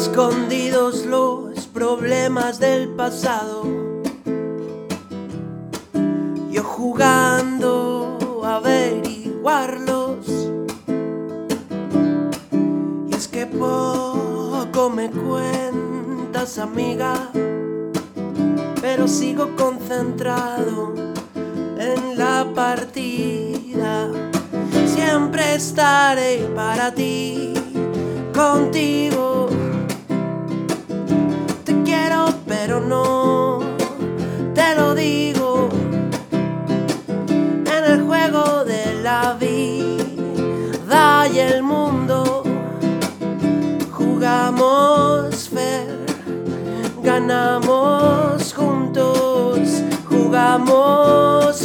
escondidos los problemas del pasado. Yo jugando a averiguarlos. Y es que poco me cuentas, amiga, pero sigo concentrado en la partida. Siempre estaré para ti, contigo. Y el mundo. Jugamos fair, ganamos juntos, jugamos